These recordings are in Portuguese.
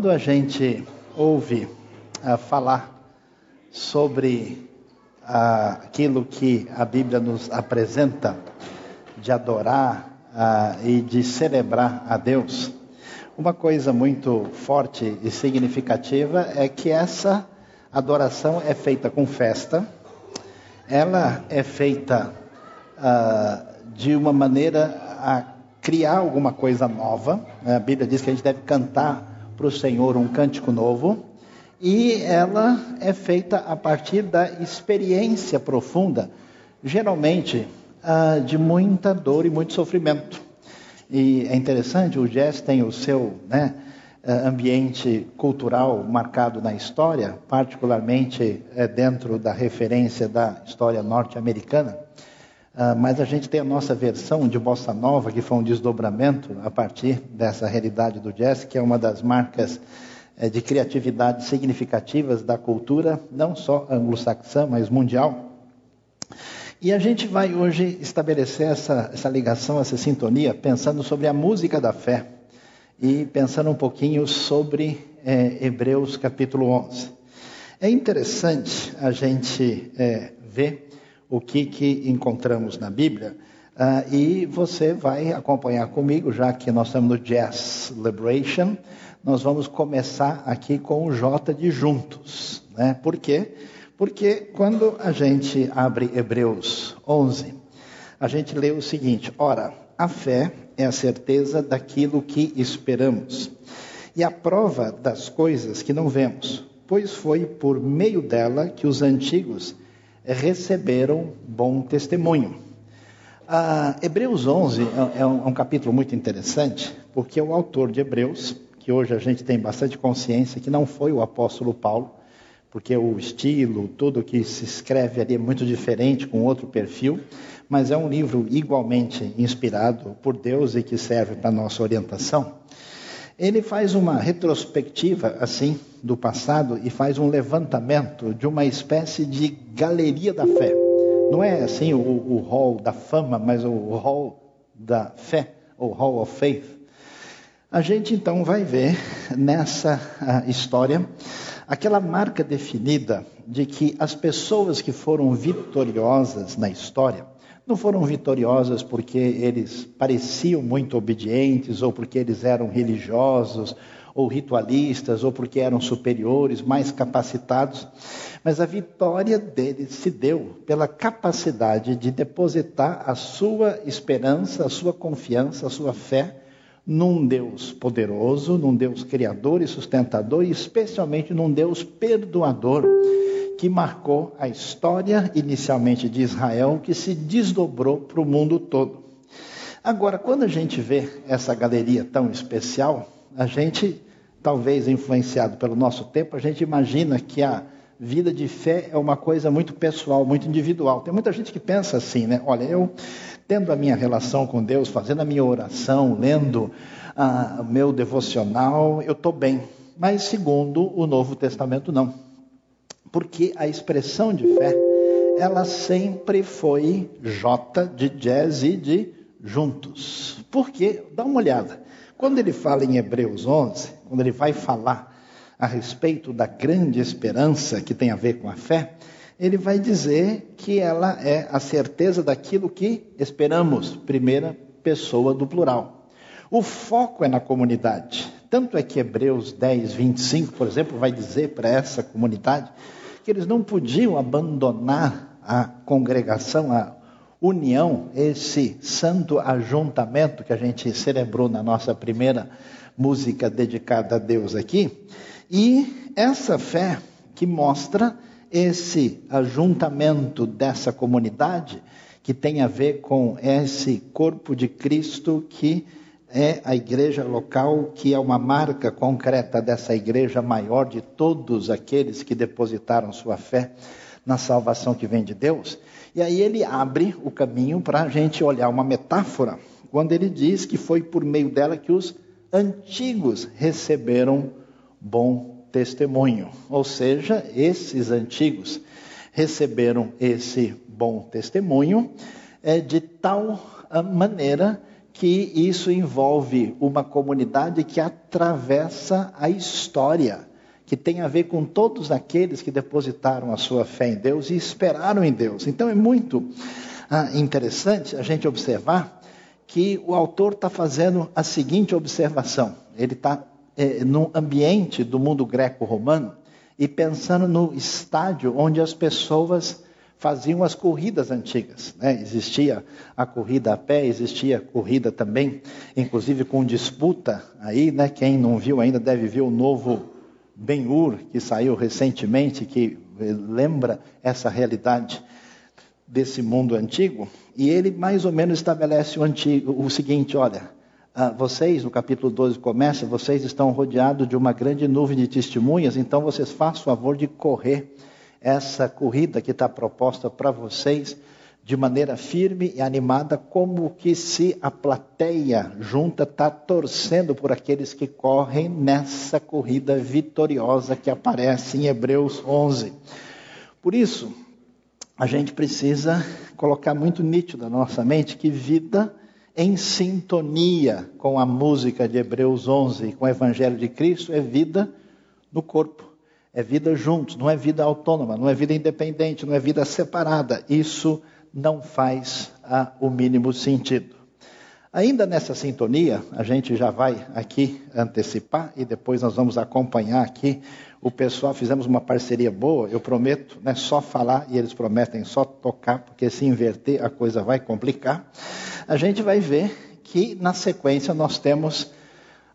quando a gente ouve uh, falar sobre uh, aquilo que a Bíblia nos apresenta de adorar uh, e de celebrar a Deus, uma coisa muito forte e significativa é que essa adoração é feita com festa, ela é feita de uma maneira a criar alguma coisa nova. A Bíblia diz que a gente deve cantar para o Senhor um cântico novo, e ela é feita a partir da experiência profunda, geralmente ah, de muita dor e muito sofrimento. E é interessante, o jazz tem o seu né, ah, ambiente cultural marcado na história, particularmente é, dentro da referência da história norte-americana. Uh, mas a gente tem a nossa versão de bossa nova, que foi um desdobramento a partir dessa realidade do jazz, que é uma das marcas uh, de criatividade significativas da cultura, não só anglo-saxã, mas mundial. E a gente vai hoje estabelecer essa, essa ligação, essa sintonia, pensando sobre a música da fé e pensando um pouquinho sobre é, Hebreus capítulo 11. É interessante a gente é, ver o que, que encontramos na Bíblia. Uh, e você vai acompanhar comigo, já que nós estamos no Jazz Celebration, nós vamos começar aqui com o J de juntos. Né? Por quê? Porque quando a gente abre Hebreus 11, a gente lê o seguinte: ora, a fé é a certeza daquilo que esperamos e a prova das coisas que não vemos, pois foi por meio dela que os antigos receberam bom testemunho. Ah, Hebreus 11 é, é um, é um capítulo muito interessante, porque o autor de Hebreus, que hoje a gente tem bastante consciência que não foi o apóstolo Paulo, porque o estilo, tudo que se escreve ali é muito diferente, com outro perfil, mas é um livro igualmente inspirado por Deus e que serve para nossa orientação. Ele faz uma retrospectiva, assim, do passado e faz um levantamento de uma espécie de galeria da fé. Não é assim o, o hall da fama, mas o hall da fé, o hall of faith. A gente então vai ver nessa história aquela marca definida de que as pessoas que foram vitoriosas na história, não foram vitoriosas porque eles pareciam muito obedientes, ou porque eles eram religiosos, ou ritualistas, ou porque eram superiores, mais capacitados, mas a vitória deles se deu pela capacidade de depositar a sua esperança, a sua confiança, a sua fé num Deus poderoso, num Deus criador e sustentador, e especialmente num Deus perdoador que marcou a história inicialmente de Israel, que se desdobrou para o mundo todo. Agora, quando a gente vê essa galeria tão especial, a gente, talvez influenciado pelo nosso tempo, a gente imagina que a vida de fé é uma coisa muito pessoal, muito individual. Tem muita gente que pensa assim, né? Olha, eu tendo a minha relação com Deus, fazendo a minha oração, lendo ah, o meu devocional, eu estou bem. Mas segundo o Novo Testamento, não porque a expressão de fé, ela sempre foi J de jazz e de juntos. Porque, dá uma olhada, quando ele fala em Hebreus 11, quando ele vai falar a respeito da grande esperança que tem a ver com a fé, ele vai dizer que ela é a certeza daquilo que esperamos, primeira pessoa do plural. O foco é na comunidade. Tanto é que Hebreus 10, 25, por exemplo, vai dizer para essa comunidade que eles não podiam abandonar a congregação, a união, esse santo ajuntamento que a gente celebrou na nossa primeira música dedicada a Deus aqui. E essa fé que mostra esse ajuntamento dessa comunidade que tem a ver com esse corpo de Cristo que é a igreja local, que é uma marca concreta dessa igreja maior de todos aqueles que depositaram sua fé na salvação que vem de Deus. E aí ele abre o caminho para a gente olhar uma metáfora, quando ele diz que foi por meio dela que os antigos receberam bom testemunho. Ou seja, esses antigos receberam esse bom testemunho é, de tal maneira que isso envolve uma comunidade que atravessa a história, que tem a ver com todos aqueles que depositaram a sua fé em Deus e esperaram em Deus. Então é muito ah, interessante a gente observar que o autor está fazendo a seguinte observação: ele está é, no ambiente do mundo greco-romano e pensando no estádio onde as pessoas faziam as corridas antigas. Né? Existia a corrida a pé, existia a corrida também, inclusive com disputa aí, né? Quem não viu ainda deve ver o novo Ben-Hur, que saiu recentemente, que lembra essa realidade desse mundo antigo. E ele mais ou menos estabelece o, antigo, o seguinte: olha, ah, vocês, no capítulo 12 começa, vocês estão rodeados de uma grande nuvem de testemunhas, então vocês façam o favor de correr essa corrida que está proposta para vocês de maneira firme e animada, como que se a plateia junta está torcendo por aqueles que correm nessa corrida vitoriosa que aparece em Hebreus 11. Por isso, a gente precisa colocar muito nítido na nossa mente que vida em sintonia com a música de Hebreus 11, com o Evangelho de Cristo, é vida no corpo. É vida juntos, não é vida autônoma, não é vida independente, não é vida separada. Isso não faz ah, o mínimo sentido. Ainda nessa sintonia, a gente já vai aqui antecipar e depois nós vamos acompanhar aqui o pessoal. Fizemos uma parceria boa, eu prometo, né, só falar e eles prometem só tocar, porque se inverter a coisa vai complicar. A gente vai ver que na sequência nós temos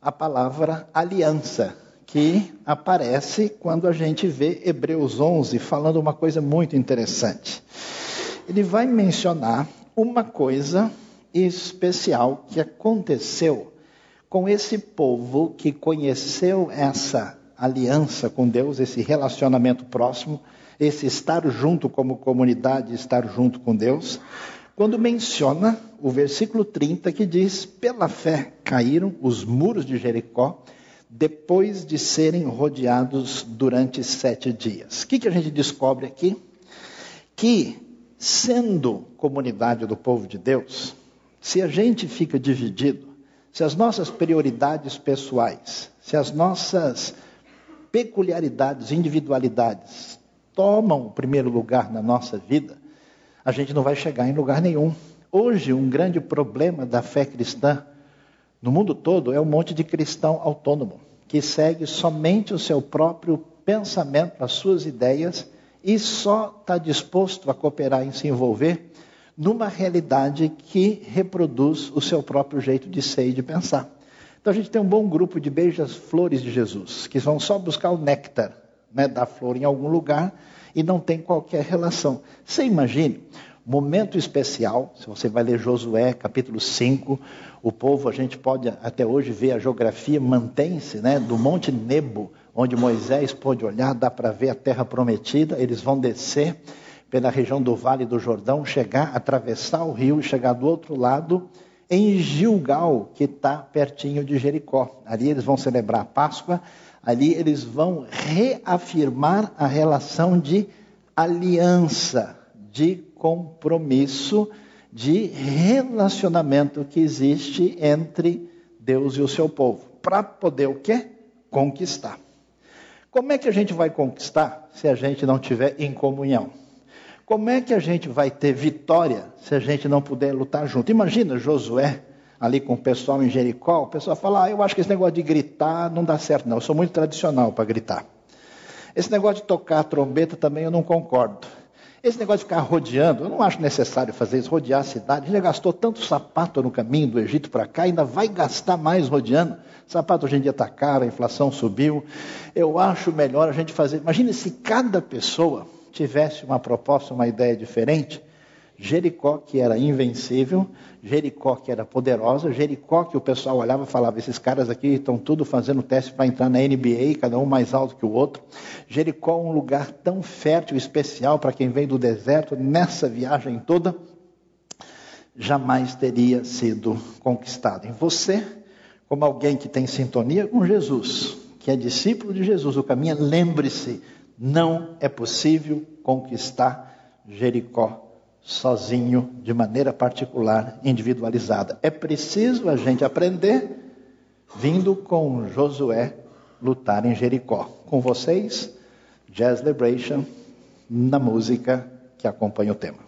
a palavra aliança que aparece quando a gente vê Hebreus 11 falando uma coisa muito interessante. Ele vai mencionar uma coisa especial que aconteceu com esse povo que conheceu essa aliança com Deus, esse relacionamento próximo, esse estar junto como comunidade, estar junto com Deus, quando menciona o versículo 30 que diz: Pela fé caíram os muros de Jericó depois de serem rodeados durante sete dias. O que, que a gente descobre aqui? Que, sendo comunidade do povo de Deus, se a gente fica dividido, se as nossas prioridades pessoais, se as nossas peculiaridades, individualidades tomam o primeiro lugar na nossa vida, a gente não vai chegar em lugar nenhum. Hoje, um grande problema da fé cristã no mundo todo é um monte de cristão autônomo, que segue somente o seu próprio pensamento, as suas ideias, e só está disposto a cooperar e se envolver numa realidade que reproduz o seu próprio jeito de ser e de pensar. Então a gente tem um bom grupo de beijas-flores de Jesus, que vão só buscar o néctar né, da flor em algum lugar e não tem qualquer relação. Você imagine momento especial, se você vai ler Josué, capítulo 5, o povo, a gente pode até hoje ver a geografia, mantém-se, né, do Monte Nebo, onde Moisés pôde olhar, dá para ver a terra prometida, eles vão descer pela região do Vale do Jordão, chegar, atravessar o rio e chegar do outro lado, em Gilgal, que está pertinho de Jericó. Ali eles vão celebrar a Páscoa, ali eles vão reafirmar a relação de aliança, de compromisso de relacionamento que existe entre Deus e o seu povo, para poder o quê? Conquistar. Como é que a gente vai conquistar se a gente não tiver em comunhão? Como é que a gente vai ter vitória se a gente não puder lutar junto? Imagina Josué ali com o pessoal em Jericó, o pessoal fala: ah, eu acho que esse negócio de gritar não dá certo, não. Eu sou muito tradicional para gritar. Esse negócio de tocar a trombeta também eu não concordo. Esse negócio de ficar rodeando, eu não acho necessário fazer isso, rodear a cidade. Já gastou tanto sapato no caminho do Egito para cá, ainda vai gastar mais rodeando. Sapato hoje em dia está caro, a inflação subiu. Eu acho melhor a gente fazer. Imagine se cada pessoa tivesse uma proposta, uma ideia diferente. Jericó, que era invencível, Jericó, que era poderosa, Jericó, que o pessoal olhava e falava: esses caras aqui estão tudo fazendo teste para entrar na NBA, cada um mais alto que o outro. Jericó, um lugar tão fértil especial para quem vem do deserto, nessa viagem toda, jamais teria sido conquistado. Em você, como alguém que tem sintonia com Jesus, que é discípulo de Jesus, o caminho, lembre-se: não é possível conquistar Jericó sozinho, de maneira particular, individualizada. É preciso a gente aprender vindo com Josué lutar em Jericó. Com vocês, Jazz Liberation, na música que acompanha o tema.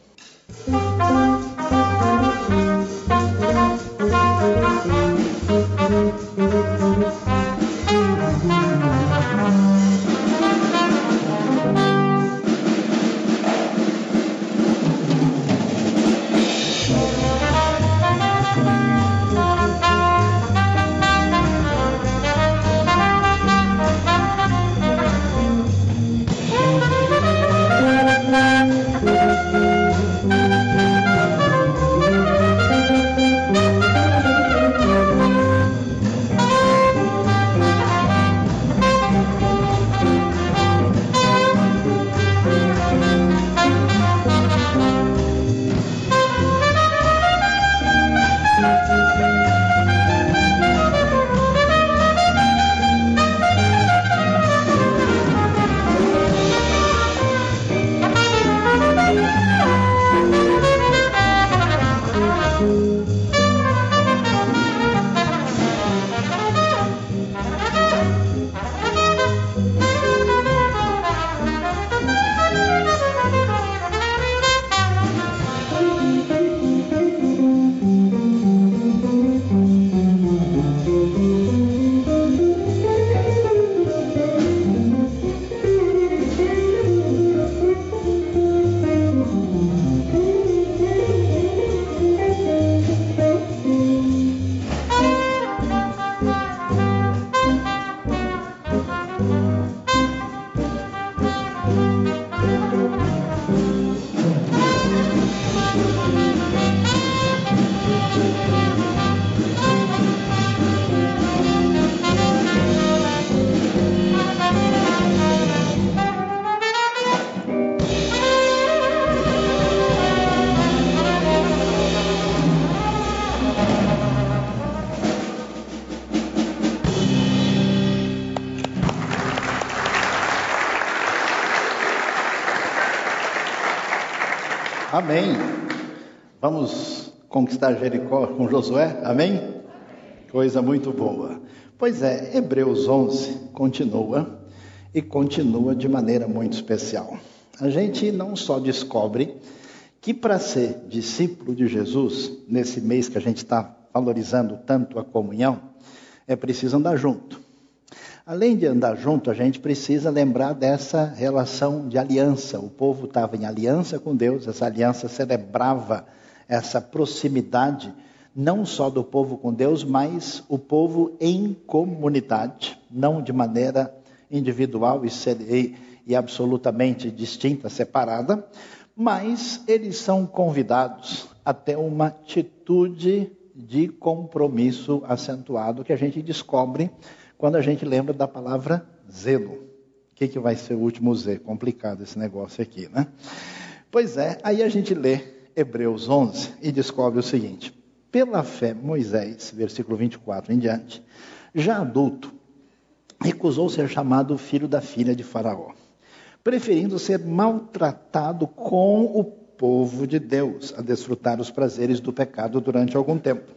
Amém. Vamos conquistar Jericó com Josué? Amém? Coisa muito boa. Pois é, Hebreus 11 continua e continua de maneira muito especial. A gente não só descobre que para ser discípulo de Jesus, nesse mês que a gente está valorizando tanto a comunhão, é preciso andar junto. Além de andar junto, a gente precisa lembrar dessa relação de aliança. O povo estava em aliança com Deus, essa aliança celebrava essa proximidade, não só do povo com Deus, mas o povo em comunidade, não de maneira individual e, e, absolutamente distinta, separada, mas eles são convidados a ter uma atitude de compromisso acentuado que a gente descobre quando a gente lembra da palavra zelo. O que, que vai ser o último Z? Complicado esse negócio aqui, né? Pois é, aí a gente lê Hebreus 11 e descobre o seguinte: pela fé, Moisés, versículo 24 em diante, já adulto, recusou ser chamado filho da filha de Faraó, preferindo ser maltratado com o povo de Deus, a desfrutar os prazeres do pecado durante algum tempo.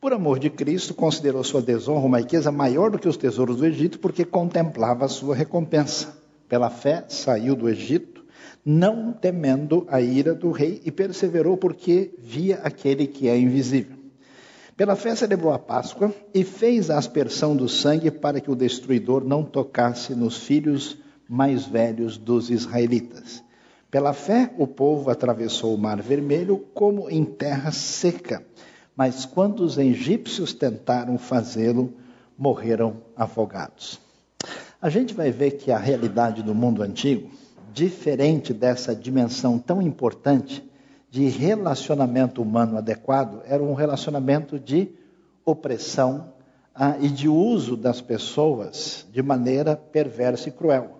Por amor de Cristo, considerou sua desonra uma riqueza maior do que os tesouros do Egito, porque contemplava a sua recompensa. Pela fé, saiu do Egito, não temendo a ira do rei, e perseverou porque via aquele que é invisível. Pela fé, celebrou a Páscoa e fez a aspersão do sangue para que o destruidor não tocasse nos filhos mais velhos dos israelitas. Pela fé, o povo atravessou o Mar Vermelho como em terra seca mas quando os egípcios tentaram fazê-lo, morreram afogados. A gente vai ver que a realidade do mundo antigo, diferente dessa dimensão tão importante de relacionamento humano adequado, era um relacionamento de opressão ah, e de uso das pessoas de maneira perversa e cruel.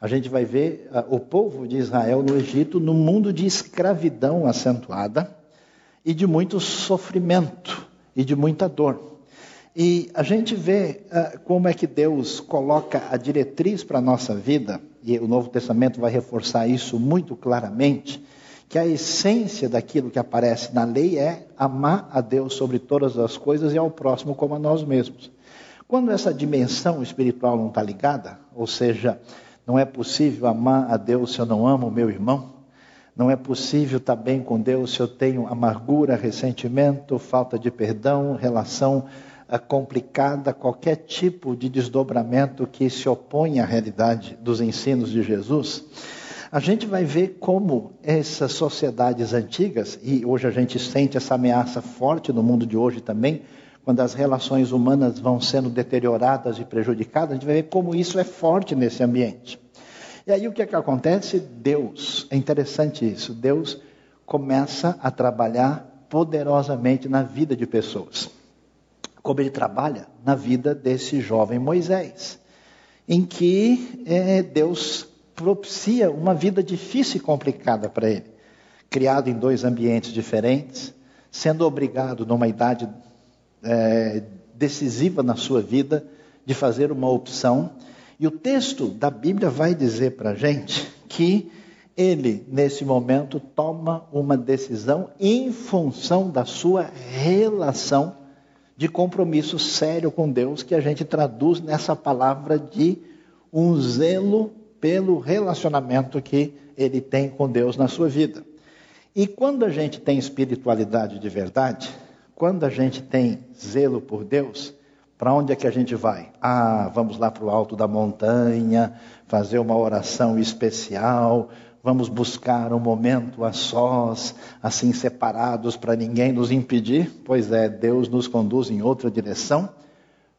A gente vai ver ah, o povo de Israel no Egito num mundo de escravidão acentuada e de muito sofrimento e de muita dor. E a gente vê uh, como é que Deus coloca a diretriz para a nossa vida, e o Novo Testamento vai reforçar isso muito claramente, que a essência daquilo que aparece na lei é amar a Deus sobre todas as coisas e ao próximo como a nós mesmos. Quando essa dimensão espiritual não está ligada, ou seja, não é possível amar a Deus se eu não amo o meu irmão, não é possível estar bem com Deus se eu tenho amargura, ressentimento, falta de perdão, relação eh, complicada, qualquer tipo de desdobramento que se opõe à realidade dos ensinos de Jesus a gente vai ver como essas sociedades antigas, e hoje a gente sente essa ameaça forte no mundo de hoje também, quando as relações humanas vão sendo deterioradas e prejudicadas, a gente vai ver como isso é forte nesse ambiente. E aí o que é que acontece? Deus, é interessante isso, Deus começa a trabalhar poderosamente na vida de pessoas. Como ele trabalha na vida desse jovem Moisés, em que é, Deus propicia uma vida difícil e complicada para ele. Criado em dois ambientes diferentes, sendo obrigado, numa idade é, decisiva na sua vida, de fazer uma opção. E o texto da Bíblia vai dizer para a gente que ele, nesse momento, toma uma decisão em função da sua relação de compromisso sério com Deus, que a gente traduz nessa palavra de um zelo pelo relacionamento que ele tem com Deus na sua vida. E quando a gente tem espiritualidade de verdade, quando a gente tem zelo por Deus, para onde é que a gente vai? Ah, vamos lá para o alto da montanha, fazer uma oração especial, vamos buscar um momento a sós, assim separados para ninguém nos impedir? Pois é, Deus nos conduz em outra direção,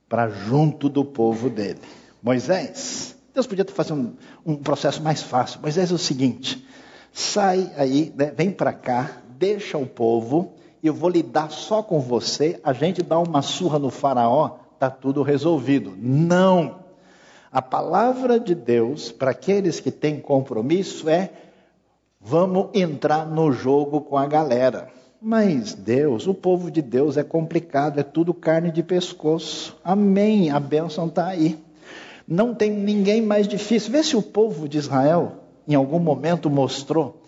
para junto do povo dele. Moisés, Deus podia fazer um, um processo mais fácil, mas é o seguinte: sai aí, né, vem para cá, deixa o povo, eu vou lidar só com você, a gente dá uma surra no faraó, está tudo resolvido. Não! A palavra de Deus para aqueles que têm compromisso é: vamos entrar no jogo com a galera. Mas Deus, o povo de Deus é complicado, é tudo carne de pescoço. Amém, a bênção está aí. Não tem ninguém mais difícil. Vê se o povo de Israel, em algum momento, mostrou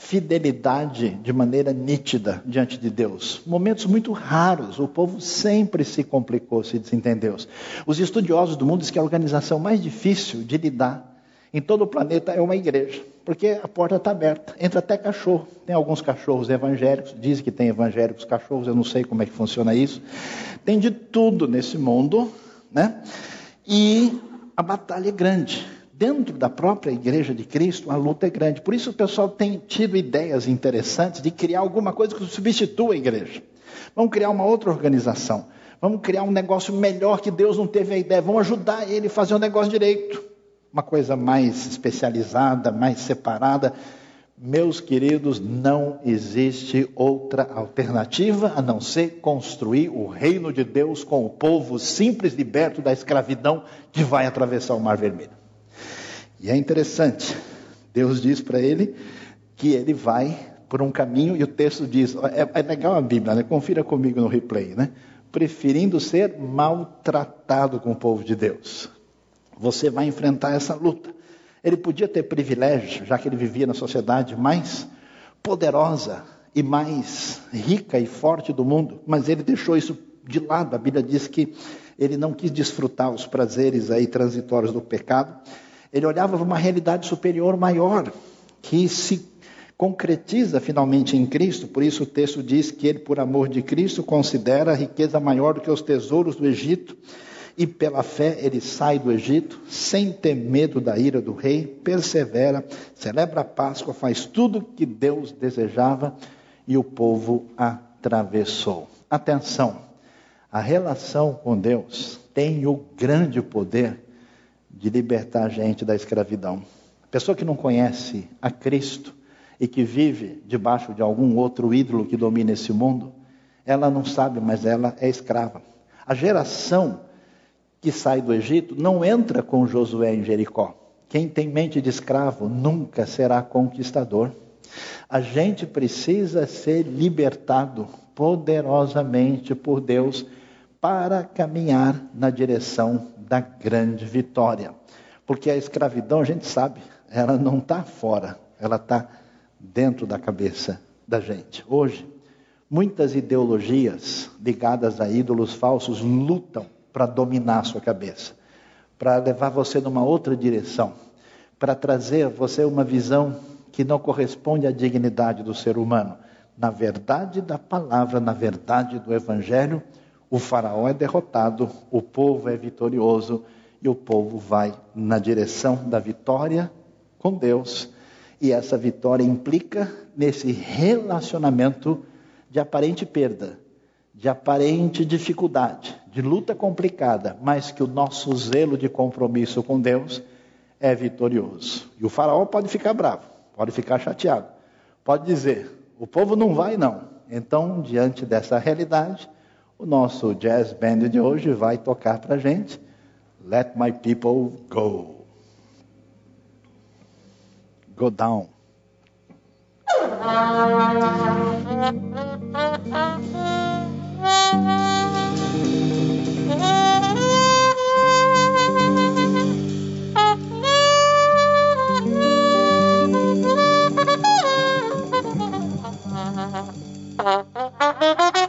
fidelidade de maneira nítida diante de Deus. Momentos muito raros, o povo sempre se complicou, se desentendeu. Os estudiosos do mundo dizem que a organização mais difícil de lidar em todo o planeta é uma igreja, porque a porta está aberta, entra até cachorro. Tem alguns cachorros evangélicos, dizem que tem evangélicos cachorros, eu não sei como é que funciona isso. Tem de tudo nesse mundo, né? E a batalha é grande. Dentro da própria igreja de Cristo, a luta é grande. Por isso o pessoal tem tido ideias interessantes de criar alguma coisa que substitua a igreja. Vamos criar uma outra organização. Vamos criar um negócio melhor que Deus não teve a ideia. Vamos ajudar ele a fazer um negócio direito. Uma coisa mais especializada, mais separada. Meus queridos, não existe outra alternativa a não ser construir o reino de Deus com o povo simples, liberto da escravidão que vai atravessar o Mar Vermelho. E é interessante, Deus diz para ele que ele vai por um caminho, e o texto diz: é, é legal a Bíblia, né? confira comigo no replay, né? Preferindo ser maltratado com o povo de Deus. Você vai enfrentar essa luta. Ele podia ter privilégio, já que ele vivia na sociedade mais poderosa e mais rica e forte do mundo, mas ele deixou isso de lado. A Bíblia diz que ele não quis desfrutar os prazeres aí transitórios do pecado. Ele olhava para uma realidade superior maior, que se concretiza finalmente em Cristo. Por isso o texto diz que ele, por amor de Cristo, considera a riqueza maior do que os tesouros do Egito e pela fé ele sai do Egito, sem ter medo da ira do rei, persevera, celebra a Páscoa, faz tudo que Deus desejava e o povo atravessou. Atenção, a relação com Deus tem o grande poder de libertar a gente da escravidão. A pessoa que não conhece a Cristo e que vive debaixo de algum outro ídolo que domina esse mundo, ela não sabe, mas ela é escrava. A geração que sai do Egito não entra com Josué em Jericó. Quem tem mente de escravo nunca será conquistador. A gente precisa ser libertado poderosamente por Deus para caminhar na direção da grande vitória. Porque a escravidão, a gente sabe, ela não está fora, ela está dentro da cabeça da gente. Hoje, muitas ideologias ligadas a ídolos falsos lutam para dominar a sua cabeça, para levar você numa outra direção, para trazer você uma visão que não corresponde à dignidade do ser humano. Na verdade da palavra, na verdade do evangelho, o faraó é derrotado, o povo é vitorioso e o povo vai na direção da vitória com Deus. E essa vitória implica nesse relacionamento de aparente perda, de aparente dificuldade, de luta complicada, mas que o nosso zelo de compromisso com Deus é vitorioso. E o faraó pode ficar bravo, pode ficar chateado, pode dizer: o povo não vai, não. Então, diante dessa realidade, o nosso jazz band de hoje vai tocar para gente Let My People Go. Go down.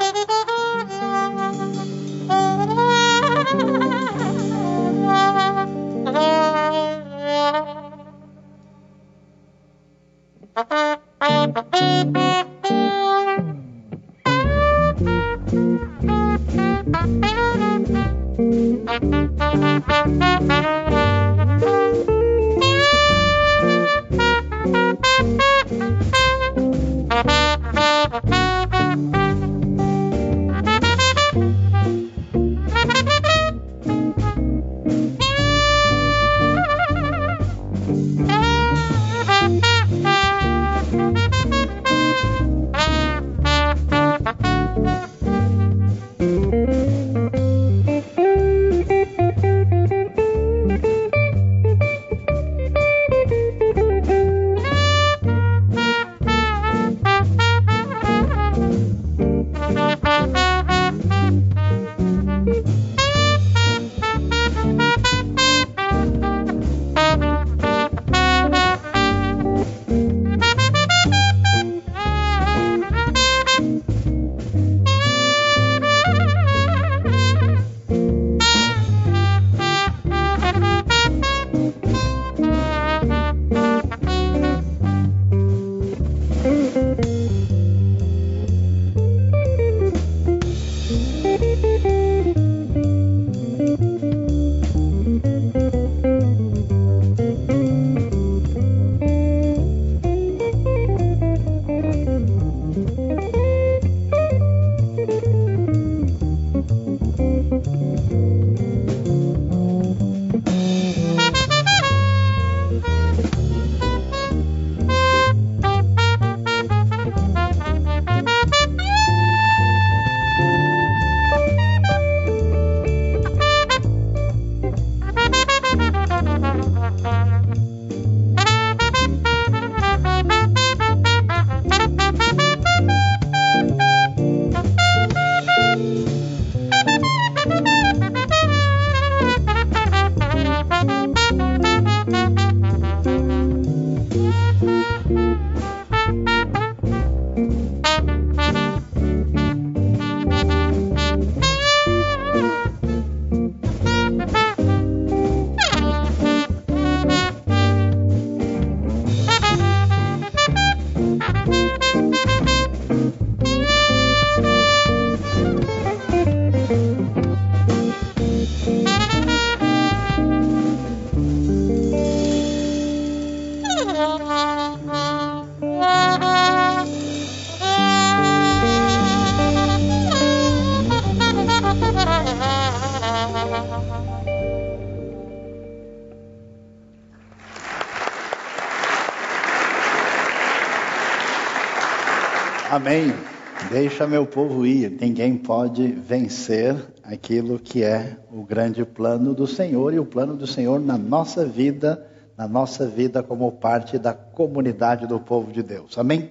Deixa meu povo ir. Ninguém pode vencer aquilo que é o grande plano do Senhor e o plano do Senhor na nossa vida, na nossa vida como parte da comunidade do povo de Deus. Amém?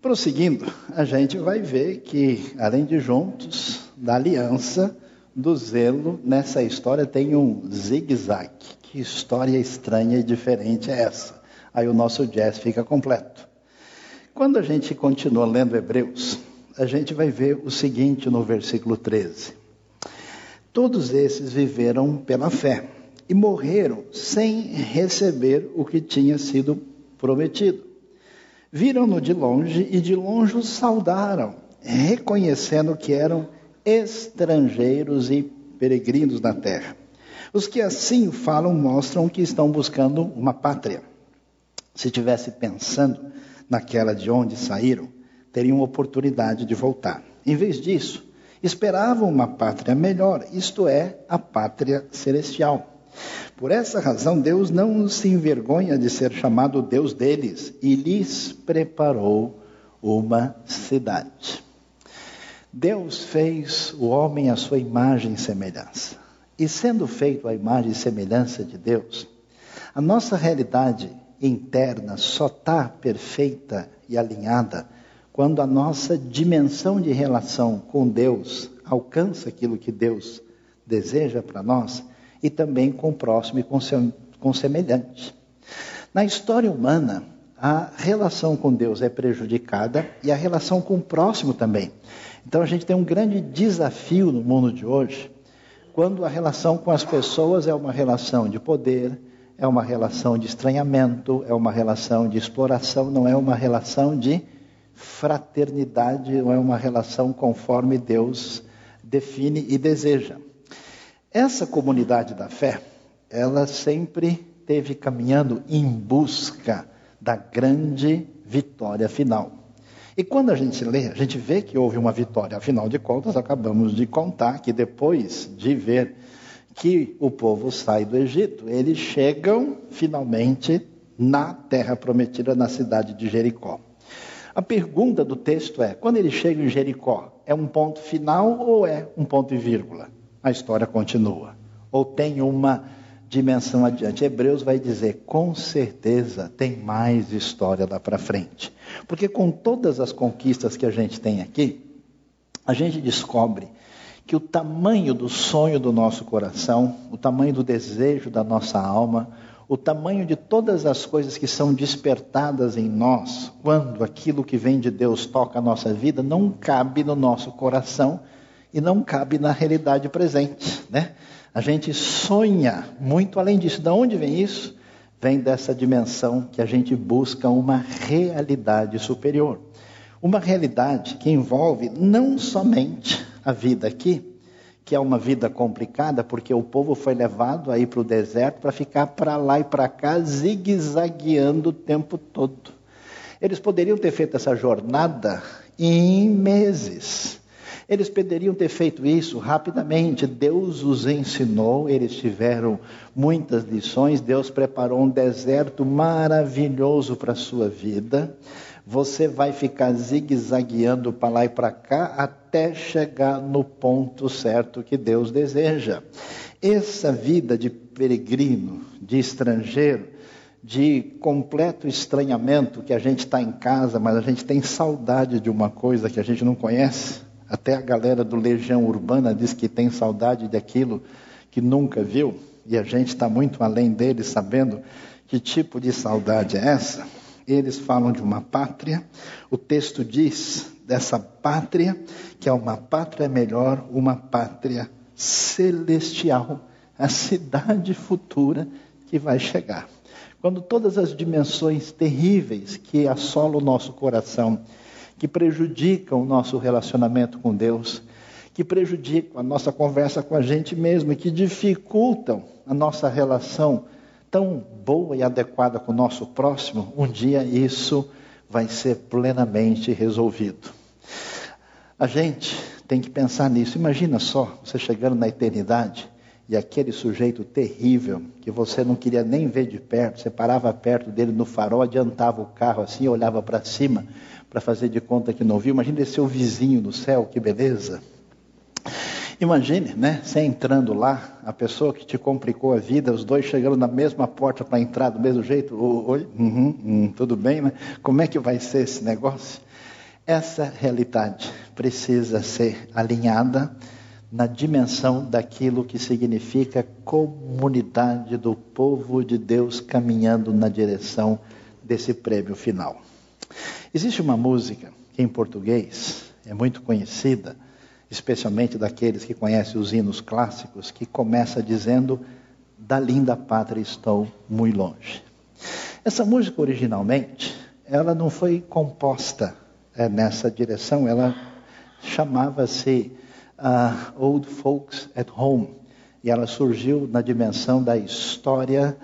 Prosseguindo, a gente vai ver que, além de juntos, da aliança, do zelo, nessa história tem um zigue-zague. Que história estranha e diferente é essa? Aí o nosso jazz fica completo. Quando a gente continua lendo Hebreus, a gente vai ver o seguinte no versículo 13: Todos esses viveram pela fé e morreram sem receber o que tinha sido prometido. Viram-no de longe e de longe o saudaram, reconhecendo que eram estrangeiros e peregrinos na terra. Os que assim falam mostram que estão buscando uma pátria. Se tivesse pensando naquela de onde saíram, teriam oportunidade de voltar. Em vez disso, esperavam uma pátria melhor, isto é, a pátria celestial. Por essa razão, Deus não se envergonha de ser chamado Deus deles e lhes preparou uma cidade. Deus fez o homem à sua imagem e semelhança. E sendo feito à imagem e semelhança de Deus, a nossa realidade interna só está perfeita e alinhada quando a nossa dimensão de relação com Deus alcança aquilo que Deus deseja para nós e também com o próximo e com, seu, com semelhante. Na história humana, a relação com Deus é prejudicada e a relação com o próximo também. Então a gente tem um grande desafio no mundo de hoje, quando a relação com as pessoas é uma relação de poder, é uma relação de estranhamento, é uma relação de exploração, não é uma relação de fraternidade não é uma relação conforme Deus define e deseja. Essa comunidade da fé, ela sempre teve caminhando em busca da grande vitória final. E quando a gente lê, a gente vê que houve uma vitória. Afinal de contas, acabamos de contar que depois de ver que o povo sai do Egito, eles chegam finalmente na terra prometida, na cidade de Jericó. A pergunta do texto é: quando ele chega em Jericó, é um ponto final ou é um ponto e vírgula? A história continua. Ou tem uma dimensão adiante? Hebreus vai dizer: com certeza tem mais história lá para frente. Porque com todas as conquistas que a gente tem aqui, a gente descobre que o tamanho do sonho do nosso coração, o tamanho do desejo da nossa alma, o tamanho de todas as coisas que são despertadas em nós, quando aquilo que vem de Deus toca a nossa vida, não cabe no nosso coração e não cabe na realidade presente, né? A gente sonha muito além disso. De onde vem isso? Vem dessa dimensão que a gente busca uma realidade superior. Uma realidade que envolve não somente a vida aqui, que é uma vida complicada, porque o povo foi levado aí para o deserto para ficar para lá e para cá, zigue-zagueando o tempo todo. Eles poderiam ter feito essa jornada em meses. Eles poderiam ter feito isso rapidamente. Deus os ensinou, eles tiveram muitas lições. Deus preparou um deserto maravilhoso para a sua vida você vai ficar zigue-zagueando para lá e para cá até chegar no ponto certo que Deus deseja. Essa vida de peregrino, de estrangeiro, de completo estranhamento, que a gente está em casa, mas a gente tem saudade de uma coisa que a gente não conhece. Até a galera do Legião Urbana diz que tem saudade daquilo que nunca viu, e a gente está muito além deles, sabendo que tipo de saudade é essa. Eles falam de uma pátria. O texto diz dessa pátria que é uma pátria melhor, uma pátria celestial, a cidade futura que vai chegar. Quando todas as dimensões terríveis que assolam o nosso coração, que prejudicam o nosso relacionamento com Deus, que prejudicam a nossa conversa com a gente mesmo, que dificultam a nossa relação tão boa e adequada com o nosso próximo, um dia isso vai ser plenamente resolvido. A gente tem que pensar nisso. Imagina só, você chegando na eternidade e aquele sujeito terrível que você não queria nem ver de perto, você parava perto dele no farol, adiantava o carro assim, olhava para cima para fazer de conta que não viu. Imagina esse seu vizinho no céu, que beleza. Imagine, né? Você entrando lá, a pessoa que te complicou a vida, os dois chegando na mesma porta para entrar do mesmo jeito. Oi, uhum, uhum, tudo bem, né? Como é que vai ser esse negócio? Essa realidade precisa ser alinhada na dimensão daquilo que significa comunidade do povo de Deus caminhando na direção desse prêmio final. Existe uma música que em português é muito conhecida, especialmente daqueles que conhecem os hinos clássicos, que começa dizendo: Da linda pátria estou muito longe. Essa música originalmente, ela não foi composta é, nessa direção, ela chamava-se uh, Old Folks at Home. E ela surgiu na dimensão da história,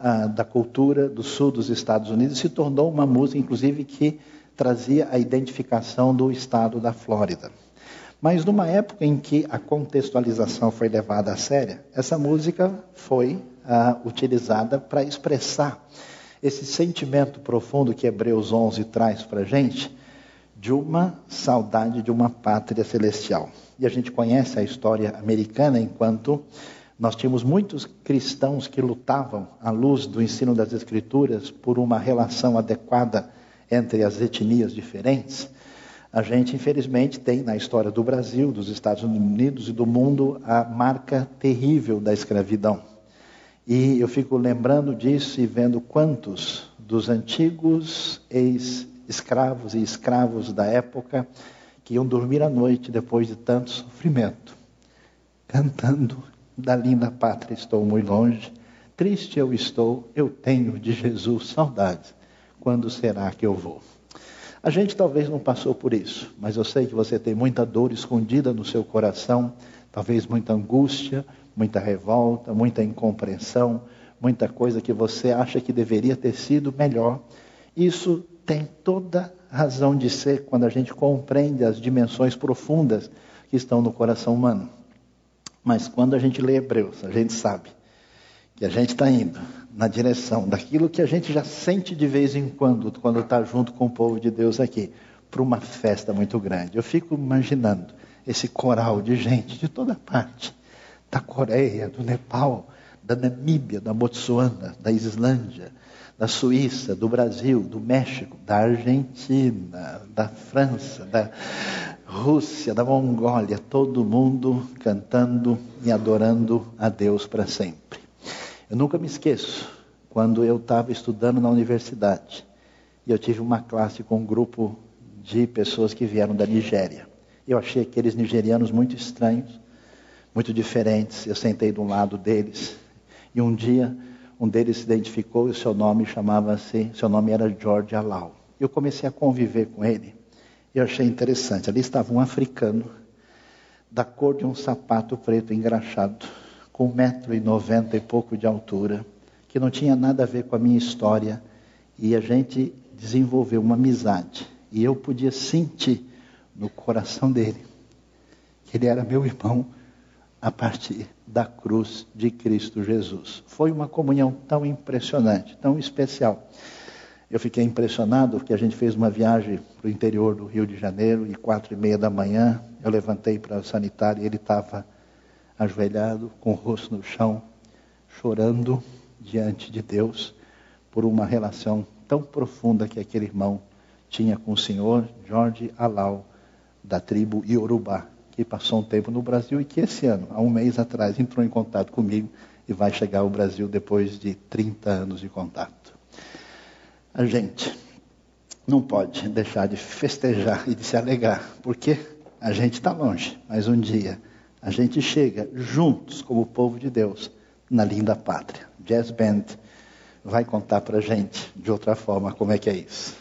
uh, da cultura do sul dos Estados Unidos, e se tornou uma música, inclusive, que trazia a identificação do estado da Flórida. Mas numa época em que a contextualização foi levada a séria, essa música foi uh, utilizada para expressar esse sentimento profundo que Hebreus 11 traz para a gente, de uma saudade de uma pátria celestial. E a gente conhece a história americana enquanto nós tínhamos muitos cristãos que lutavam à luz do ensino das Escrituras por uma relação adequada entre as etnias diferentes. A gente, infelizmente, tem na história do Brasil, dos Estados Unidos e do mundo a marca terrível da escravidão. E eu fico lembrando disso e vendo quantos dos antigos ex escravos e escravos da época que iam dormir à noite depois de tanto sofrimento, cantando: Da linda pátria estou muito longe, triste eu estou, eu tenho de Jesus saudades. Quando será que eu vou? A gente talvez não passou por isso, mas eu sei que você tem muita dor escondida no seu coração, talvez muita angústia, muita revolta, muita incompreensão, muita coisa que você acha que deveria ter sido melhor. Isso tem toda razão de ser quando a gente compreende as dimensões profundas que estão no coração humano. Mas quando a gente lê Hebreus, a gente sabe que a gente está indo na direção daquilo que a gente já sente de vez em quando, quando está junto com o povo de Deus aqui, para uma festa muito grande. Eu fico imaginando esse coral de gente de toda parte, da Coreia, do Nepal, da Namíbia, da Botsuana, da Islândia, da Suíça, do Brasil, do México, da Argentina, da França, da Rússia, da Mongólia, todo mundo cantando e adorando a Deus para sempre. Eu nunca me esqueço quando eu estava estudando na universidade e eu tive uma classe com um grupo de pessoas que vieram da Nigéria. Eu achei aqueles nigerianos muito estranhos, muito diferentes. Eu sentei do lado deles e um dia um deles se identificou e o seu nome chamava-se, seu nome era George Alau. Eu comecei a conviver com ele e eu achei interessante. Ali estava um africano da cor de um sapato preto engraxado, com um metro e noventa e pouco de altura, que não tinha nada a ver com a minha história e a gente desenvolveu uma amizade e eu podia sentir no coração dele que ele era meu irmão a partir da cruz de Cristo Jesus. Foi uma comunhão tão impressionante, tão especial. Eu fiquei impressionado porque a gente fez uma viagem para o interior do Rio de Janeiro e quatro e meia da manhã eu levantei para o sanitário e ele estava ajoelhado, com o rosto no chão, chorando diante de Deus por uma relação tão profunda que aquele irmão tinha com o senhor Jorge Alau, da tribo Iorubá, que passou um tempo no Brasil e que esse ano, há um mês atrás, entrou em contato comigo e vai chegar ao Brasil depois de 30 anos de contato. A gente não pode deixar de festejar e de se alegar, porque a gente está longe, mas um dia a gente chega juntos como povo de Deus na linda pátria. Jazz Band vai contar para gente de outra forma como é que é isso.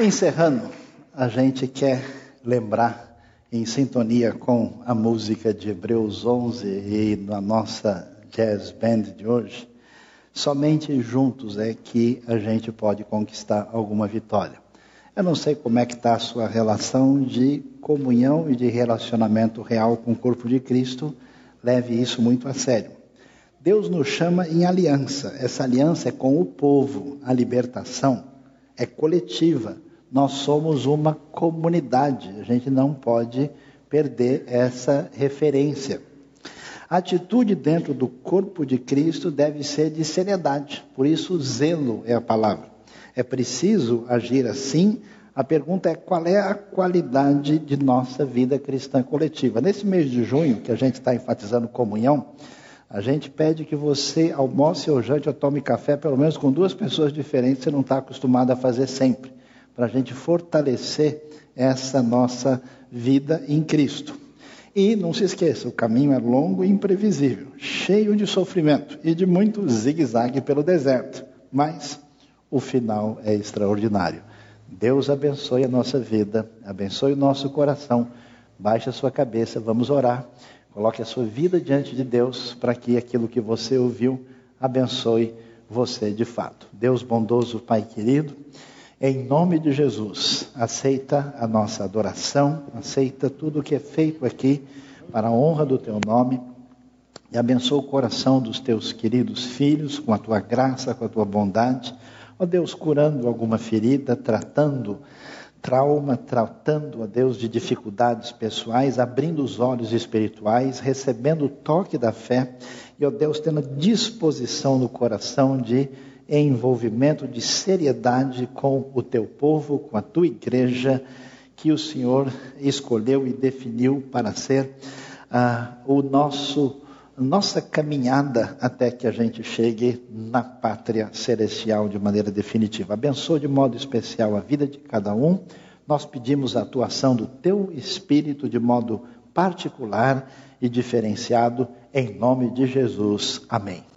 Encerrando, a gente quer lembrar, em sintonia com a música de Hebreus 11 e na nossa jazz band de hoje, somente juntos é que a gente pode conquistar alguma vitória. Eu não sei como é que está a sua relação de comunhão e de relacionamento real com o corpo de Cristo, leve isso muito a sério. Deus nos chama em aliança, essa aliança é com o povo, a libertação é coletiva nós somos uma comunidade, a gente não pode perder essa referência. A atitude dentro do corpo de Cristo deve ser de seriedade, por isso, zelo é a palavra. É preciso agir assim. A pergunta é qual é a qualidade de nossa vida cristã coletiva. Nesse mês de junho, que a gente está enfatizando comunhão, a gente pede que você almoce ou jante ou tome café, pelo menos com duas pessoas diferentes, você não está acostumado a fazer sempre para a gente fortalecer essa nossa vida em Cristo. E não se esqueça, o caminho é longo e imprevisível, cheio de sofrimento e de muito zigue-zague pelo deserto, mas o final é extraordinário. Deus abençoe a nossa vida, abençoe o nosso coração. Baixe a sua cabeça, vamos orar. Coloque a sua vida diante de Deus para que aquilo que você ouviu abençoe você de fato. Deus bondoso, Pai querido, em nome de Jesus, aceita a nossa adoração, aceita tudo o que é feito aqui para a honra do teu nome e abençoa o coração dos teus queridos filhos com a tua graça, com a tua bondade. Ó Deus, curando alguma ferida, tratando trauma, tratando, a Deus, de dificuldades pessoais, abrindo os olhos espirituais, recebendo o toque da fé e, ó Deus, tendo disposição no coração de envolvimento, de seriedade com o teu povo, com a tua igreja, que o Senhor escolheu e definiu para ser ah, o nosso nossa caminhada até que a gente chegue na pátria celestial de maneira definitiva. Abençoa de modo especial a vida de cada um. Nós pedimos a atuação do teu Espírito de modo particular e diferenciado, em nome de Jesus. Amém.